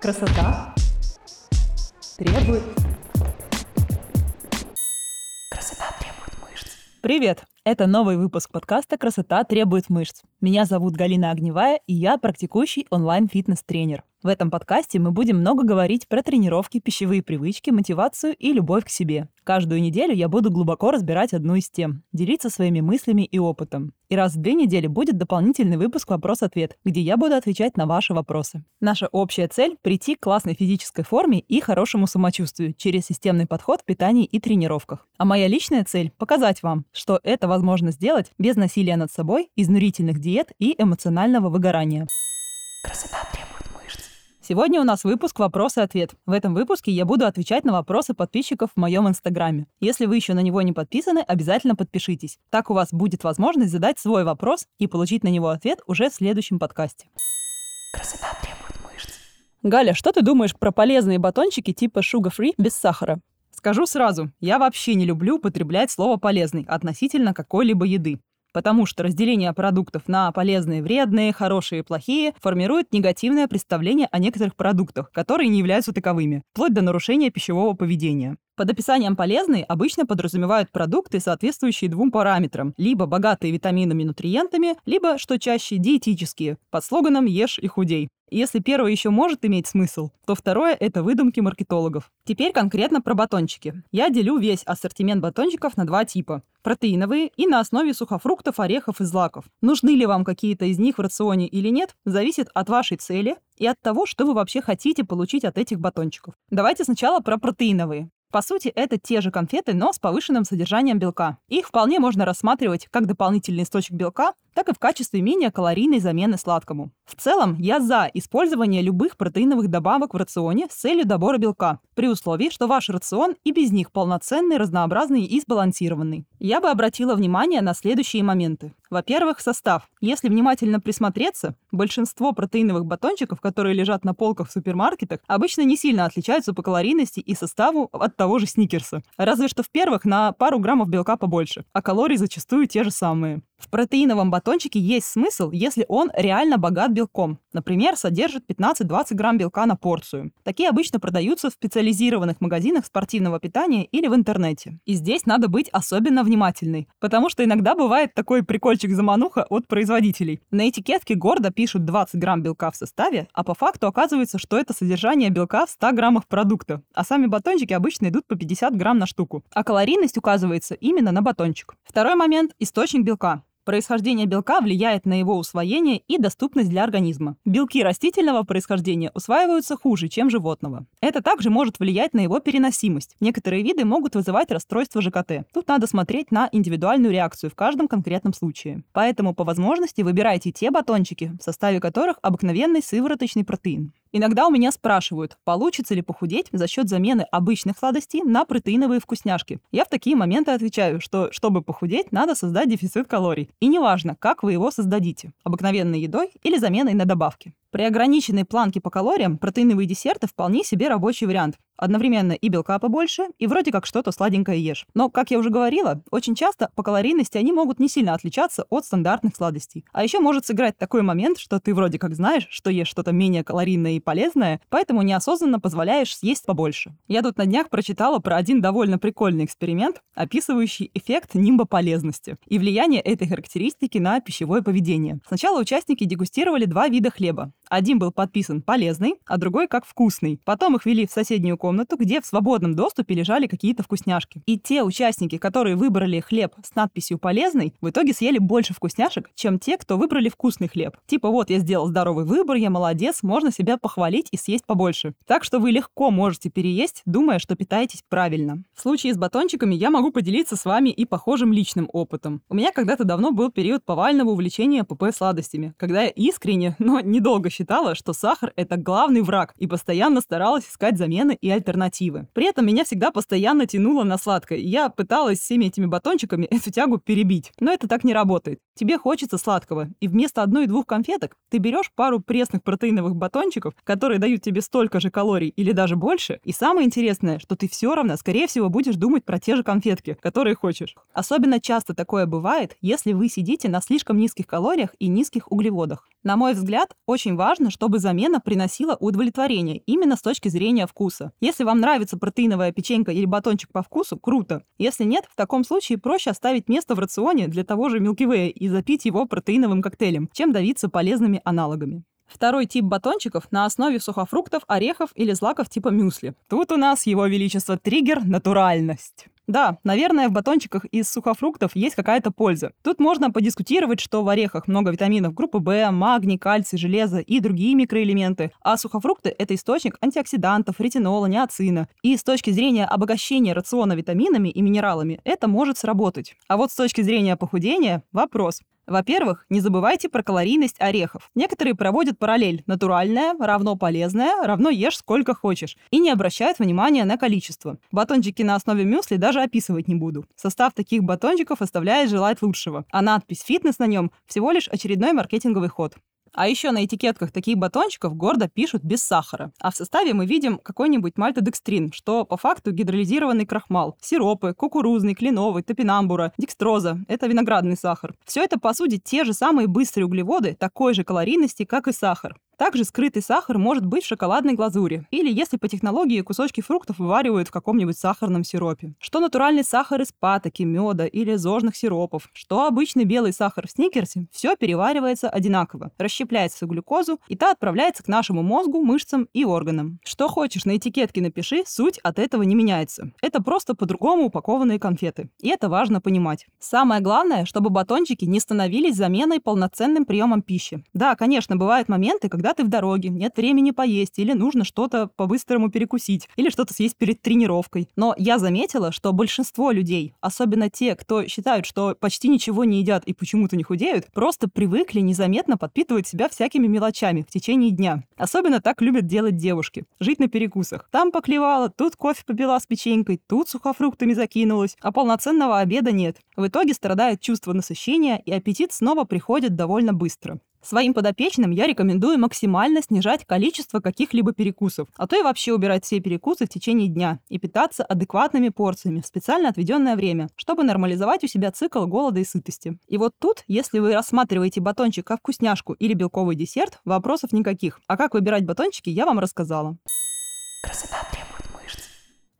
Красота требует... Красота требует мышц. Привет! Это новый выпуск подкаста «Красота требует мышц». Меня зовут Галина Огневая, и я практикующий онлайн-фитнес-тренер. В этом подкасте мы будем много говорить про тренировки, пищевые привычки, мотивацию и любовь к себе. Каждую неделю я буду глубоко разбирать одну из тем, делиться своими мыслями и опытом. И раз в две недели будет дополнительный выпуск «Вопрос-ответ», где я буду отвечать на ваши вопросы. Наша общая цель – прийти к классной физической форме и хорошему самочувствию через системный подход в питании и тренировках. А моя личная цель – показать вам, что это возможно сделать без насилия над собой, изнурительных диет и эмоционального выгорания. Красота Сегодня у нас выпуск «Вопрос-ответ». В этом выпуске я буду отвечать на вопросы подписчиков в моем инстаграме. Если вы еще на него не подписаны, обязательно подпишитесь. Так у вас будет возможность задать свой вопрос и получить на него ответ уже в следующем подкасте. Красота требует мышц. Галя, что ты думаешь про полезные батончики типа Sugar Free без сахара? Скажу сразу, я вообще не люблю употреблять слово «полезный» относительно какой-либо еды потому что разделение продуктов на полезные, вредные, хорошие и плохие формирует негативное представление о некоторых продуктах, которые не являются таковыми, вплоть до нарушения пищевого поведения. Под описанием «полезный» обычно подразумевают продукты, соответствующие двум параметрам, либо богатые витаминами и нутриентами, либо, что чаще, диетические, под слоганом «Ешь и худей». Если первое еще может иметь смысл, то второе — это выдумки маркетологов. Теперь конкретно про батончики. Я делю весь ассортимент батончиков на два типа. Протеиновые и на основе сухофруктов, орехов и злаков. Нужны ли вам какие-то из них в рационе или нет, зависит от вашей цели и от того, что вы вообще хотите получить от этих батончиков. Давайте сначала про протеиновые. По сути, это те же конфеты, но с повышенным содержанием белка. Их вполне можно рассматривать как дополнительный источник белка, так и в качестве менее калорийной замены сладкому. В целом, я за использование любых протеиновых добавок в рационе с целью добора белка, при условии, что ваш рацион и без них полноценный, разнообразный и сбалансированный. Я бы обратила внимание на следующие моменты. Во-первых, состав. Если внимательно присмотреться, большинство протеиновых батончиков, которые лежат на полках в супермаркетах, обычно не сильно отличаются по калорийности и составу от того же сникерса. Разве что в первых на пару граммов белка побольше, а калорий зачастую те же самые. В протеиновом батончике есть смысл, если он реально богат белком. Например, содержит 15-20 грамм белка на порцию. Такие обычно продаются в специализированных магазинах спортивного питания или в интернете. И здесь надо быть особенно внимательной, потому что иногда бывает такой прикольчик-замануха от производителей. На этикетке гордо пишут 20 грамм белка в составе, а по факту оказывается, что это содержание белка в 100 граммах продукта, а сами батончики обычно идут по 50 грамм на штуку. А калорийность указывается именно на батончик. Второй момент – источник белка. Происхождение белка влияет на его усвоение и доступность для организма. Белки растительного происхождения усваиваются хуже, чем животного. Это также может влиять на его переносимость. Некоторые виды могут вызывать расстройство ЖКТ. Тут надо смотреть на индивидуальную реакцию в каждом конкретном случае. Поэтому по возможности выбирайте те батончики, в составе которых обыкновенный сывороточный протеин. Иногда у меня спрашивают, получится ли похудеть за счет замены обычных сладостей на протеиновые вкусняшки. Я в такие моменты отвечаю, что чтобы похудеть, надо создать дефицит калорий. И неважно, как вы его создадите – обыкновенной едой или заменой на добавки. При ограниченной планке по калориям протеиновые десерты вполне себе рабочий вариант. Одновременно и белка побольше, и вроде как что-то сладенькое ешь. Но, как я уже говорила, очень часто по калорийности они могут не сильно отличаться от стандартных сладостей. А еще может сыграть такой момент, что ты вроде как знаешь, что ешь что-то менее калорийное и полезное, поэтому неосознанно позволяешь съесть побольше. Я тут на днях прочитала про один довольно прикольный эксперимент, описывающий эффект нимба полезности и влияние этой характеристики на пищевое поведение. Сначала участники дегустировали два вида хлеба один был подписан полезный, а другой как вкусный. Потом их вели в соседнюю комнату, где в свободном доступе лежали какие-то вкусняшки. И те участники, которые выбрали хлеб с надписью «полезный», в итоге съели больше вкусняшек, чем те, кто выбрали вкусный хлеб. Типа вот я сделал здоровый выбор, я молодец, можно себя похвалить и съесть побольше. Так что вы легко можете переесть, думая, что питаетесь правильно. В случае с батончиками я могу поделиться с вами и похожим личным опытом. У меня когда-то давно был период повального увлечения ПП сладостями, когда я искренне, но недолго что сахар — это главный враг, и постоянно старалась искать замены и альтернативы. При этом меня всегда постоянно тянуло на сладкое, и я пыталась всеми этими батончиками эту тягу перебить. Но это так не работает. Тебе хочется сладкого, и вместо одной-двух конфеток ты берешь пару пресных протеиновых батончиков, которые дают тебе столько же калорий или даже больше, и самое интересное, что ты все равно, скорее всего, будешь думать про те же конфетки, которые хочешь. Особенно часто такое бывает, если вы сидите на слишком низких калориях и низких углеводах. На мой взгляд, очень важно важно, чтобы замена приносила удовлетворение именно с точки зрения вкуса. Если вам нравится протеиновая печенька или батончик по вкусу, круто. Если нет, в таком случае проще оставить место в рационе для того же Milky Way и запить его протеиновым коктейлем, чем давиться полезными аналогами. Второй тип батончиков на основе сухофруктов, орехов или злаков типа мюсли. Тут у нас его величество триггер – натуральность. Да, наверное, в батончиках из сухофруктов есть какая-то польза. Тут можно подискутировать, что в орехах много витаминов группы В, магний, кальций, железо и другие микроэлементы, а сухофрукты – это источник антиоксидантов, ретинола, неоцина. И с точки зрения обогащения рациона витаминами и минералами это может сработать. А вот с точки зрения похудения – вопрос. Во-первых, не забывайте про калорийность орехов. Некоторые проводят параллель «натуральное равно полезное равно ешь сколько хочешь» и не обращают внимания на количество. Батончики на основе мюсли даже описывать не буду. Состав таких батончиков оставляет желать лучшего, а надпись «фитнес» на нем всего лишь очередной маркетинговый ход. А еще на этикетках таких батончиков гордо пишут без сахара. А в составе мы видим какой-нибудь мальтодекстрин, что по факту гидролизированный крахмал, сиропы, кукурузный, кленовый, топинамбура, декстроза – это виноградный сахар. Все это, по сути, те же самые быстрые углеводы такой же калорийности, как и сахар. Также скрытый сахар может быть в шоколадной глазури, или если по технологии кусочки фруктов вываривают в каком-нибудь сахарном сиропе. Что натуральный сахар из патоки, меда или зожных сиропов, что обычный белый сахар в сникерсе, все переваривается одинаково, расщепляется глюкозу, и та отправляется к нашему мозгу, мышцам и органам. Что хочешь на этикетке напиши, суть от этого не меняется. Это просто по-другому упакованные конфеты. И это важно понимать. Самое главное, чтобы батончики не становились заменой полноценным приемом пищи. Да, конечно, бывают моменты, когда когда ты в дороге, нет времени поесть, или нужно что-то по-быстрому перекусить, или что-то съесть перед тренировкой. Но я заметила, что большинство людей, особенно те, кто считают, что почти ничего не едят и почему-то не худеют, просто привыкли незаметно подпитывать себя всякими мелочами в течение дня. Особенно так любят делать девушки. Жить на перекусах. Там поклевала, тут кофе попила с печенькой, тут сухофруктами закинулась, а полноценного обеда нет. В итоге страдает чувство насыщения, и аппетит снова приходит довольно быстро. Своим подопечным я рекомендую максимально снижать количество каких-либо перекусов, а то и вообще убирать все перекусы в течение дня и питаться адекватными порциями в специально отведенное время, чтобы нормализовать у себя цикл голода и сытости. И вот тут, если вы рассматриваете батончик как вкусняшку или белковый десерт, вопросов никаких. А как выбирать батончики, я вам рассказала. Красота требует мышц.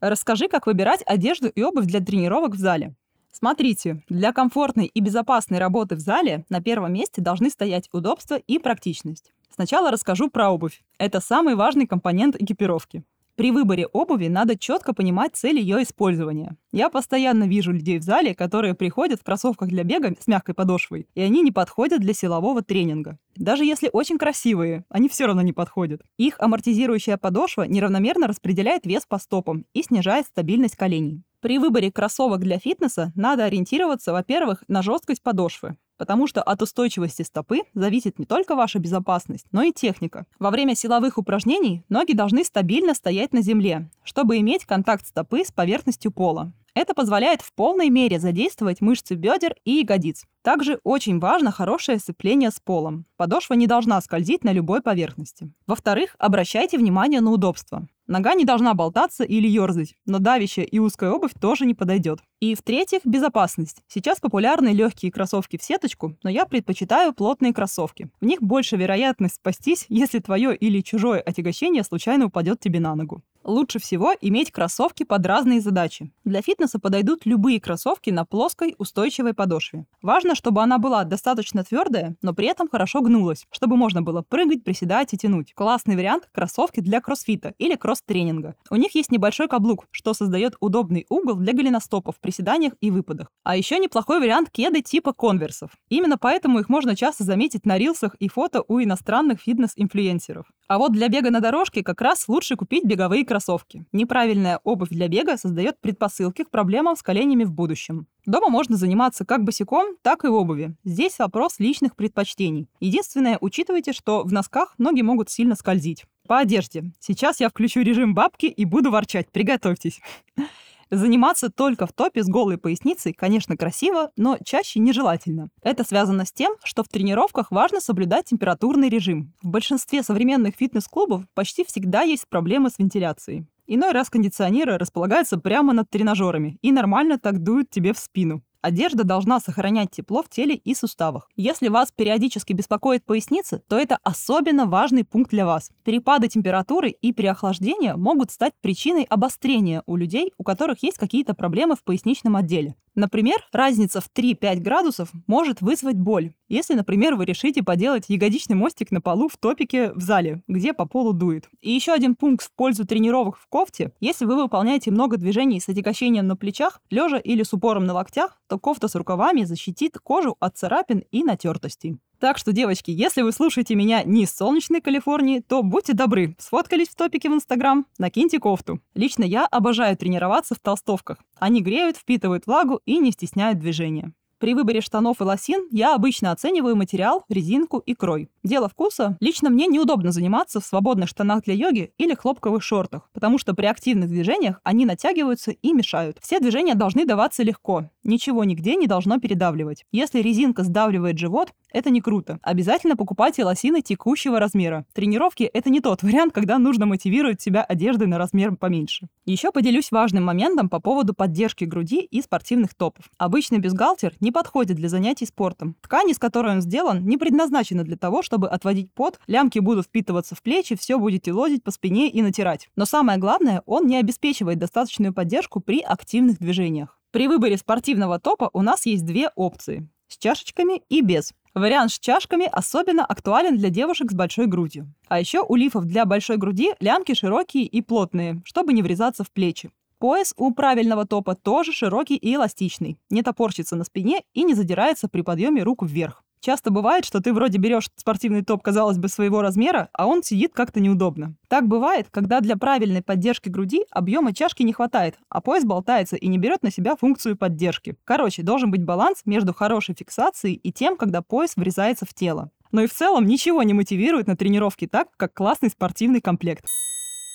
Расскажи, как выбирать одежду и обувь для тренировок в зале. Смотрите, для комфортной и безопасной работы в зале на первом месте должны стоять удобство и практичность. Сначала расскажу про обувь. Это самый важный компонент экипировки. При выборе обуви надо четко понимать цель ее использования. Я постоянно вижу людей в зале, которые приходят в кроссовках для бега с мягкой подошвой, и они не подходят для силового тренинга. Даже если очень красивые, они все равно не подходят. Их амортизирующая подошва неравномерно распределяет вес по стопам и снижает стабильность коленей. При выборе кроссовок для фитнеса надо ориентироваться, во-первых, на жесткость подошвы, потому что от устойчивости стопы зависит не только ваша безопасность, но и техника. Во время силовых упражнений ноги должны стабильно стоять на земле, чтобы иметь контакт стопы с поверхностью пола. Это позволяет в полной мере задействовать мышцы бедер и ягодиц. Также очень важно хорошее сцепление с полом. Подошва не должна скользить на любой поверхности. Во-вторых, обращайте внимание на удобство. Нога не должна болтаться или ерзать, но давящая и узкая обувь тоже не подойдет. И в-третьих, безопасность. Сейчас популярны легкие кроссовки в сеточку, но я предпочитаю плотные кроссовки. В них больше вероятность спастись, если твое или чужое отягощение случайно упадет тебе на ногу. Лучше всего иметь кроссовки под разные задачи. Для фитнеса подойдут любые кроссовки на плоской устойчивой подошве. Важно, чтобы она была достаточно твердая, но при этом хорошо гнулась, чтобы можно было прыгать, приседать и тянуть. Классный вариант – кроссовки для кроссфита или кросс-тренинга. У них есть небольшой каблук, что создает удобный угол для голеностопов в приседаниях и выпадах. А еще неплохой вариант кеды типа конверсов. Именно поэтому их можно часто заметить на рилсах и фото у иностранных фитнес-инфлюенсеров. А вот для бега на дорожке как раз лучше купить беговые кроссовки. Неправильная обувь для бега создает предпосылки к проблемам с коленями в будущем. Дома можно заниматься как босиком, так и в обуви. Здесь вопрос личных предпочтений. Единственное, учитывайте, что в носках ноги могут сильно скользить. По одежде. Сейчас я включу режим бабки и буду ворчать. Приготовьтесь. Заниматься только в топе с голой поясницей, конечно, красиво, но чаще нежелательно. Это связано с тем, что в тренировках важно соблюдать температурный режим. В большинстве современных фитнес-клубов почти всегда есть проблемы с вентиляцией. Иной раз кондиционеры располагаются прямо над тренажерами и нормально так дуют тебе в спину. Одежда должна сохранять тепло в теле и суставах. Если вас периодически беспокоит поясница, то это особенно важный пункт для вас. Перепады температуры и переохлаждения могут стать причиной обострения у людей, у которых есть какие-то проблемы в поясничном отделе. Например, разница в 3-5 градусов может вызвать боль, если, например, вы решите поделать ягодичный мостик на полу в топике в зале, где по полу дует. И еще один пункт в пользу тренировок в кофте. Если вы выполняете много движений с отягощением на плечах, лежа или с упором на локтях, то кофта с рукавами защитит кожу от царапин и натертостей. Так что, девочки, если вы слушаете меня не из солнечной Калифорнии, то будьте добры, сфоткались в топике в Инстаграм, накиньте кофту. Лично я обожаю тренироваться в толстовках. Они греют, впитывают влагу и не стесняют движения. При выборе штанов и лосин я обычно оцениваю материал, резинку и крой. Дело вкуса. Лично мне неудобно заниматься в свободных штанах для йоги или хлопковых шортах, потому что при активных движениях они натягиваются и мешают. Все движения должны даваться легко. Ничего нигде не должно передавливать. Если резинка сдавливает живот, это не круто. Обязательно покупайте лосины текущего размера. Тренировки — это не тот вариант, когда нужно мотивировать себя одеждой на размер поменьше. Еще поделюсь важным моментом по поводу поддержки груди и спортивных топов. Обычный бюстгальтер не подходит для занятий спортом. Ткань, из которой он сделан, не предназначена для того, чтобы отводить пот, лямки будут впитываться в плечи, все будете лозить по спине и натирать. Но самое главное, он не обеспечивает достаточную поддержку при активных движениях. При выборе спортивного топа у нас есть две опции – с чашечками и без. Вариант с чашками особенно актуален для девушек с большой грудью. А еще у лифов для большой груди лямки широкие и плотные, чтобы не врезаться в плечи. Пояс у правильного топа тоже широкий и эластичный, не топорщится на спине и не задирается при подъеме рук вверх. Часто бывает, что ты вроде берешь спортивный топ, казалось бы, своего размера, а он сидит как-то неудобно. Так бывает, когда для правильной поддержки груди объема чашки не хватает, а пояс болтается и не берет на себя функцию поддержки. Короче, должен быть баланс между хорошей фиксацией и тем, когда пояс врезается в тело. Но и в целом ничего не мотивирует на тренировке так, как классный спортивный комплект.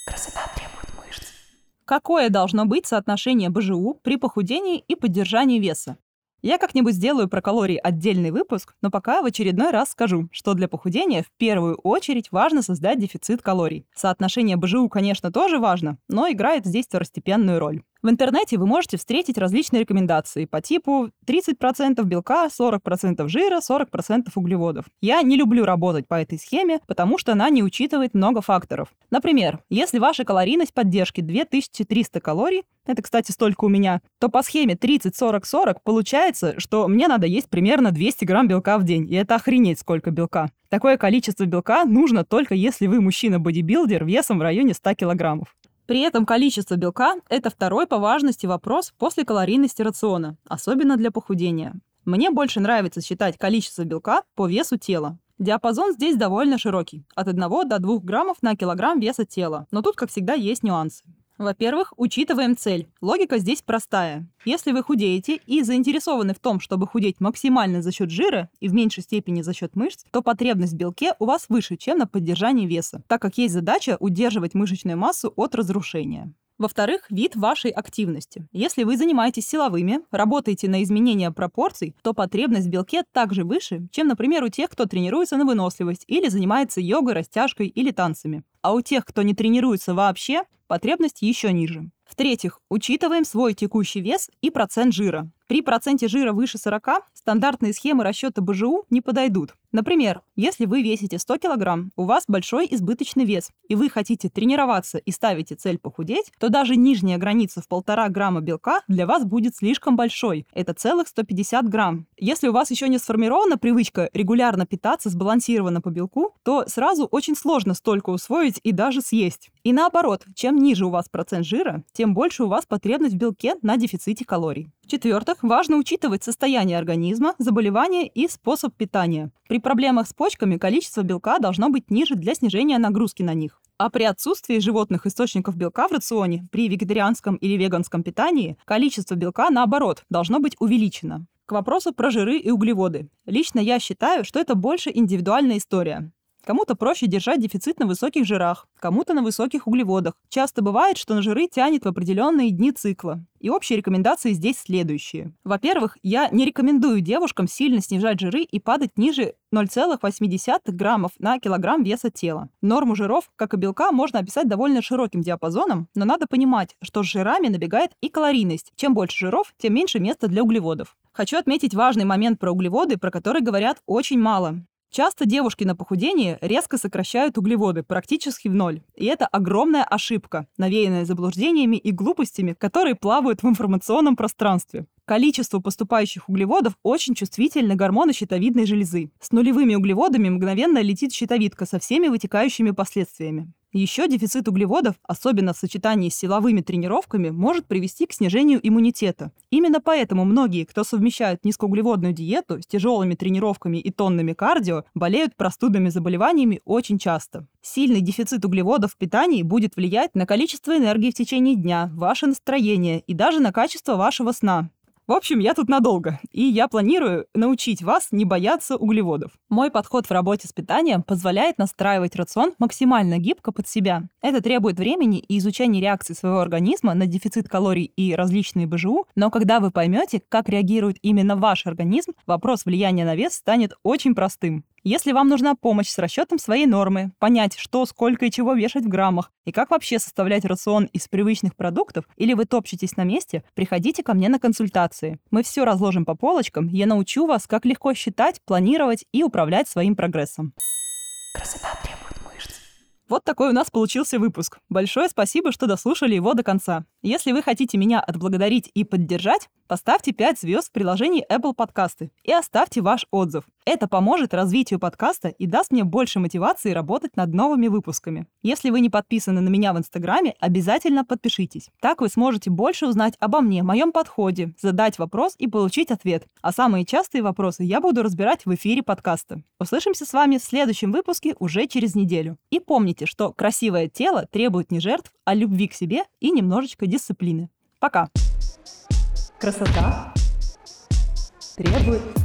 Красота требует мышц. Какое должно быть соотношение БЖУ при похудении и поддержании веса? Я как-нибудь сделаю про калории отдельный выпуск, но пока в очередной раз скажу, что для похудения в первую очередь важно создать дефицит калорий. Соотношение БЖУ, конечно, тоже важно, но играет здесь второстепенную роль. В интернете вы можете встретить различные рекомендации по типу 30% белка, 40% жира, 40% углеводов. Я не люблю работать по этой схеме, потому что она не учитывает много факторов. Например, если ваша калорийность поддержки 2300 калорий, это, кстати, столько у меня, то по схеме 30-40-40 получается, что мне надо есть примерно 200 грамм белка в день, и это охренеть сколько белка. Такое количество белка нужно только если вы мужчина-бодибилдер весом в районе 100 килограммов. При этом количество белка – это второй по важности вопрос после калорийности рациона, особенно для похудения. Мне больше нравится считать количество белка по весу тела. Диапазон здесь довольно широкий – от 1 до 2 граммов на килограмм веса тела, но тут, как всегда, есть нюансы. Во-первых, учитываем цель. Логика здесь простая. Если вы худеете и заинтересованы в том, чтобы худеть максимально за счет жира и в меньшей степени за счет мышц, то потребность в белке у вас выше, чем на поддержании веса, так как есть задача удерживать мышечную массу от разрушения. Во-вторых, вид вашей активности. Если вы занимаетесь силовыми, работаете на изменение пропорций, то потребность в белке также выше, чем, например, у тех, кто тренируется на выносливость или занимается йогой, растяжкой или танцами. А у тех, кто не тренируется вообще, потребность еще ниже. В-третьих, учитываем свой текущий вес и процент жира. При проценте жира выше 40 стандартные схемы расчета БЖУ не подойдут. Например, если вы весите 100 кг, у вас большой избыточный вес, и вы хотите тренироваться и ставите цель похудеть, то даже нижняя граница в 1,5 грамма белка для вас будет слишком большой. Это целых 150 грамм. Если у вас еще не сформирована привычка регулярно питаться сбалансированно по белку, то сразу очень сложно столько усвоить и даже съесть. И наоборот, чем ниже у вас процент жира, тем больше у вас потребность в белке на дефиците калорий. В-четвертых, важно учитывать состояние организма, заболевания и способ питания. При проблемах с почками количество белка должно быть ниже для снижения нагрузки на них. А при отсутствии животных источников белка в рационе, при вегетарианском или веганском питании, количество белка, наоборот, должно быть увеличено. К вопросу про жиры и углеводы. Лично я считаю, что это больше индивидуальная история. Кому-то проще держать дефицит на высоких жирах, кому-то на высоких углеводах. Часто бывает, что на жиры тянет в определенные дни цикла. И общие рекомендации здесь следующие. Во-первых, я не рекомендую девушкам сильно снижать жиры и падать ниже 0,8 граммов на килограмм веса тела. Норму жиров, как и белка, можно описать довольно широким диапазоном, но надо понимать, что с жирами набегает и калорийность. Чем больше жиров, тем меньше места для углеводов. Хочу отметить важный момент про углеводы, про который говорят очень мало. Часто девушки на похудении резко сокращают углеводы практически в ноль. И это огромная ошибка, навеянная заблуждениями и глупостями, которые плавают в информационном пространстве. Количество поступающих углеводов очень чувствительно гормоны щитовидной железы. С нулевыми углеводами мгновенно летит щитовидка со всеми вытекающими последствиями. Еще дефицит углеводов, особенно в сочетании с силовыми тренировками, может привести к снижению иммунитета. Именно поэтому многие, кто совмещают низкоуглеводную диету с тяжелыми тренировками и тоннами кардио, болеют простудными заболеваниями очень часто. Сильный дефицит углеводов в питании будет влиять на количество энергии в течение дня, ваше настроение и даже на качество вашего сна. В общем, я тут надолго, и я планирую научить вас не бояться углеводов. Мой подход в работе с питанием позволяет настраивать рацион максимально гибко под себя. Это требует времени и изучения реакции своего организма на дефицит калорий и различные БЖУ, но когда вы поймете, как реагирует именно ваш организм, вопрос влияния на вес станет очень простым. Если вам нужна помощь с расчетом своей нормы, понять, что, сколько и чего вешать в граммах, и как вообще составлять рацион из привычных продуктов, или вы топчетесь на месте, приходите ко мне на консультации. Мы все разложим по полочкам, я научу вас, как легко считать, планировать и управлять своим прогрессом. Красота требует мышц. Вот такой у нас получился выпуск. Большое спасибо, что дослушали его до конца. Если вы хотите меня отблагодарить и поддержать, Поставьте 5 звезд в приложении Apple Подкасты и оставьте ваш отзыв. Это поможет развитию подкаста и даст мне больше мотивации работать над новыми выпусками. Если вы не подписаны на меня в Инстаграме, обязательно подпишитесь. Так вы сможете больше узнать обо мне, моем подходе, задать вопрос и получить ответ. А самые частые вопросы я буду разбирать в эфире подкаста. Услышимся с вами в следующем выпуске уже через неделю. И помните, что красивое тело требует не жертв, а любви к себе и немножечко дисциплины. Пока! Красота требует